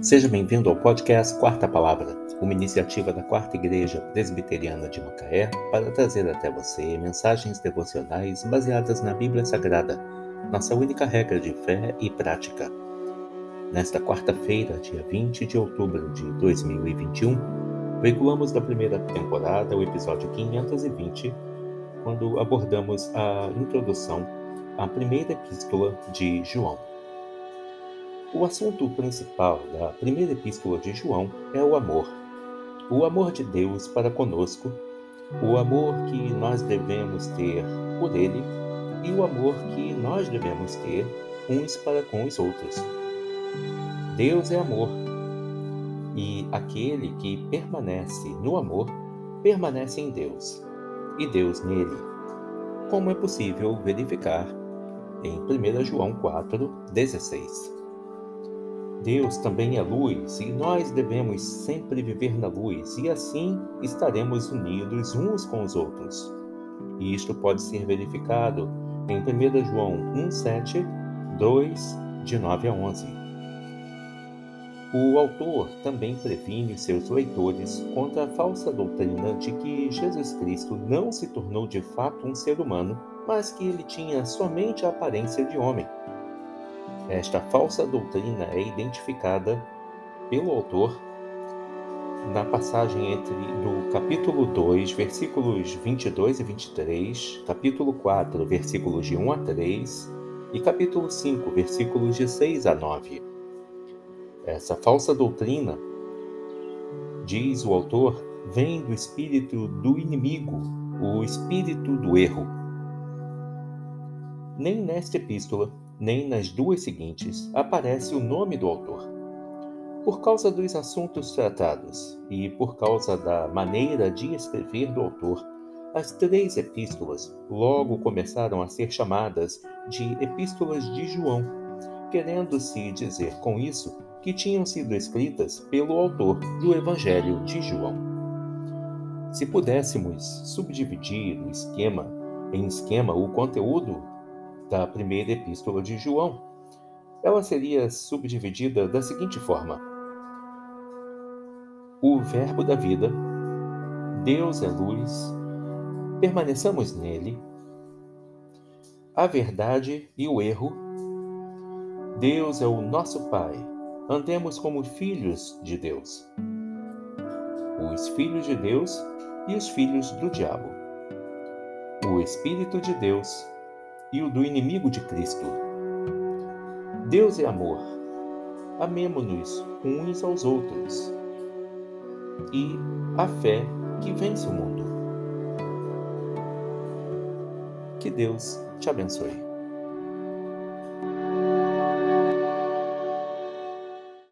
Seja bem-vindo ao podcast Quarta Palavra, uma iniciativa da Quarta Igreja Presbiteriana de Macaé para trazer até você mensagens devocionais baseadas na Bíblia Sagrada, nossa única regra de fé e prática. Nesta quarta-feira, dia 20 de outubro de 2021, veiculamos da primeira temporada o episódio 520, quando abordamos a introdução à primeira epístola de João. O assunto principal da primeira epístola de João é o amor. O amor de Deus para conosco, o amor que nós devemos ter por Ele e o amor que nós devemos ter uns para com os outros. Deus é amor, e aquele que permanece no amor permanece em Deus, e Deus nele. Como é possível verificar em 1 João 4, 16. Deus também é luz e nós devemos sempre viver na luz, e assim estaremos unidos uns com os outros. E isto pode ser verificado em 1 João 1,7, 2, de 9 a 11. O autor também previne seus leitores contra a falsa doutrina de que Jesus Cristo não se tornou de fato um ser humano, mas que ele tinha somente a aparência de homem esta falsa doutrina é identificada pelo autor na passagem entre do capítulo 2, versículos 22 e 23, capítulo 4, versículos de 1 a 3 e capítulo 5, versículos de 6 a 9. Essa falsa doutrina, diz o autor, vem do espírito do inimigo, o espírito do erro. Nem nesta epístola nem nas duas seguintes aparece o nome do autor. Por causa dos assuntos tratados e por causa da maneira de escrever do autor, as três epístolas logo começaram a ser chamadas de Epístolas de João, querendo-se dizer com isso que tinham sido escritas pelo autor do Evangelho de João. Se pudéssemos subdividir o esquema em esquema o conteúdo da primeira epístola de João. Ela seria subdividida da seguinte forma: O Verbo da vida, Deus é luz, permaneçamos nele. A verdade e o erro, Deus é o nosso Pai, andemos como filhos de Deus. Os filhos de Deus e os filhos do diabo. O Espírito de Deus e o do inimigo de Cristo. Deus é amor. Amemo-nos uns aos outros. E a fé que vence o mundo. Que Deus te abençoe.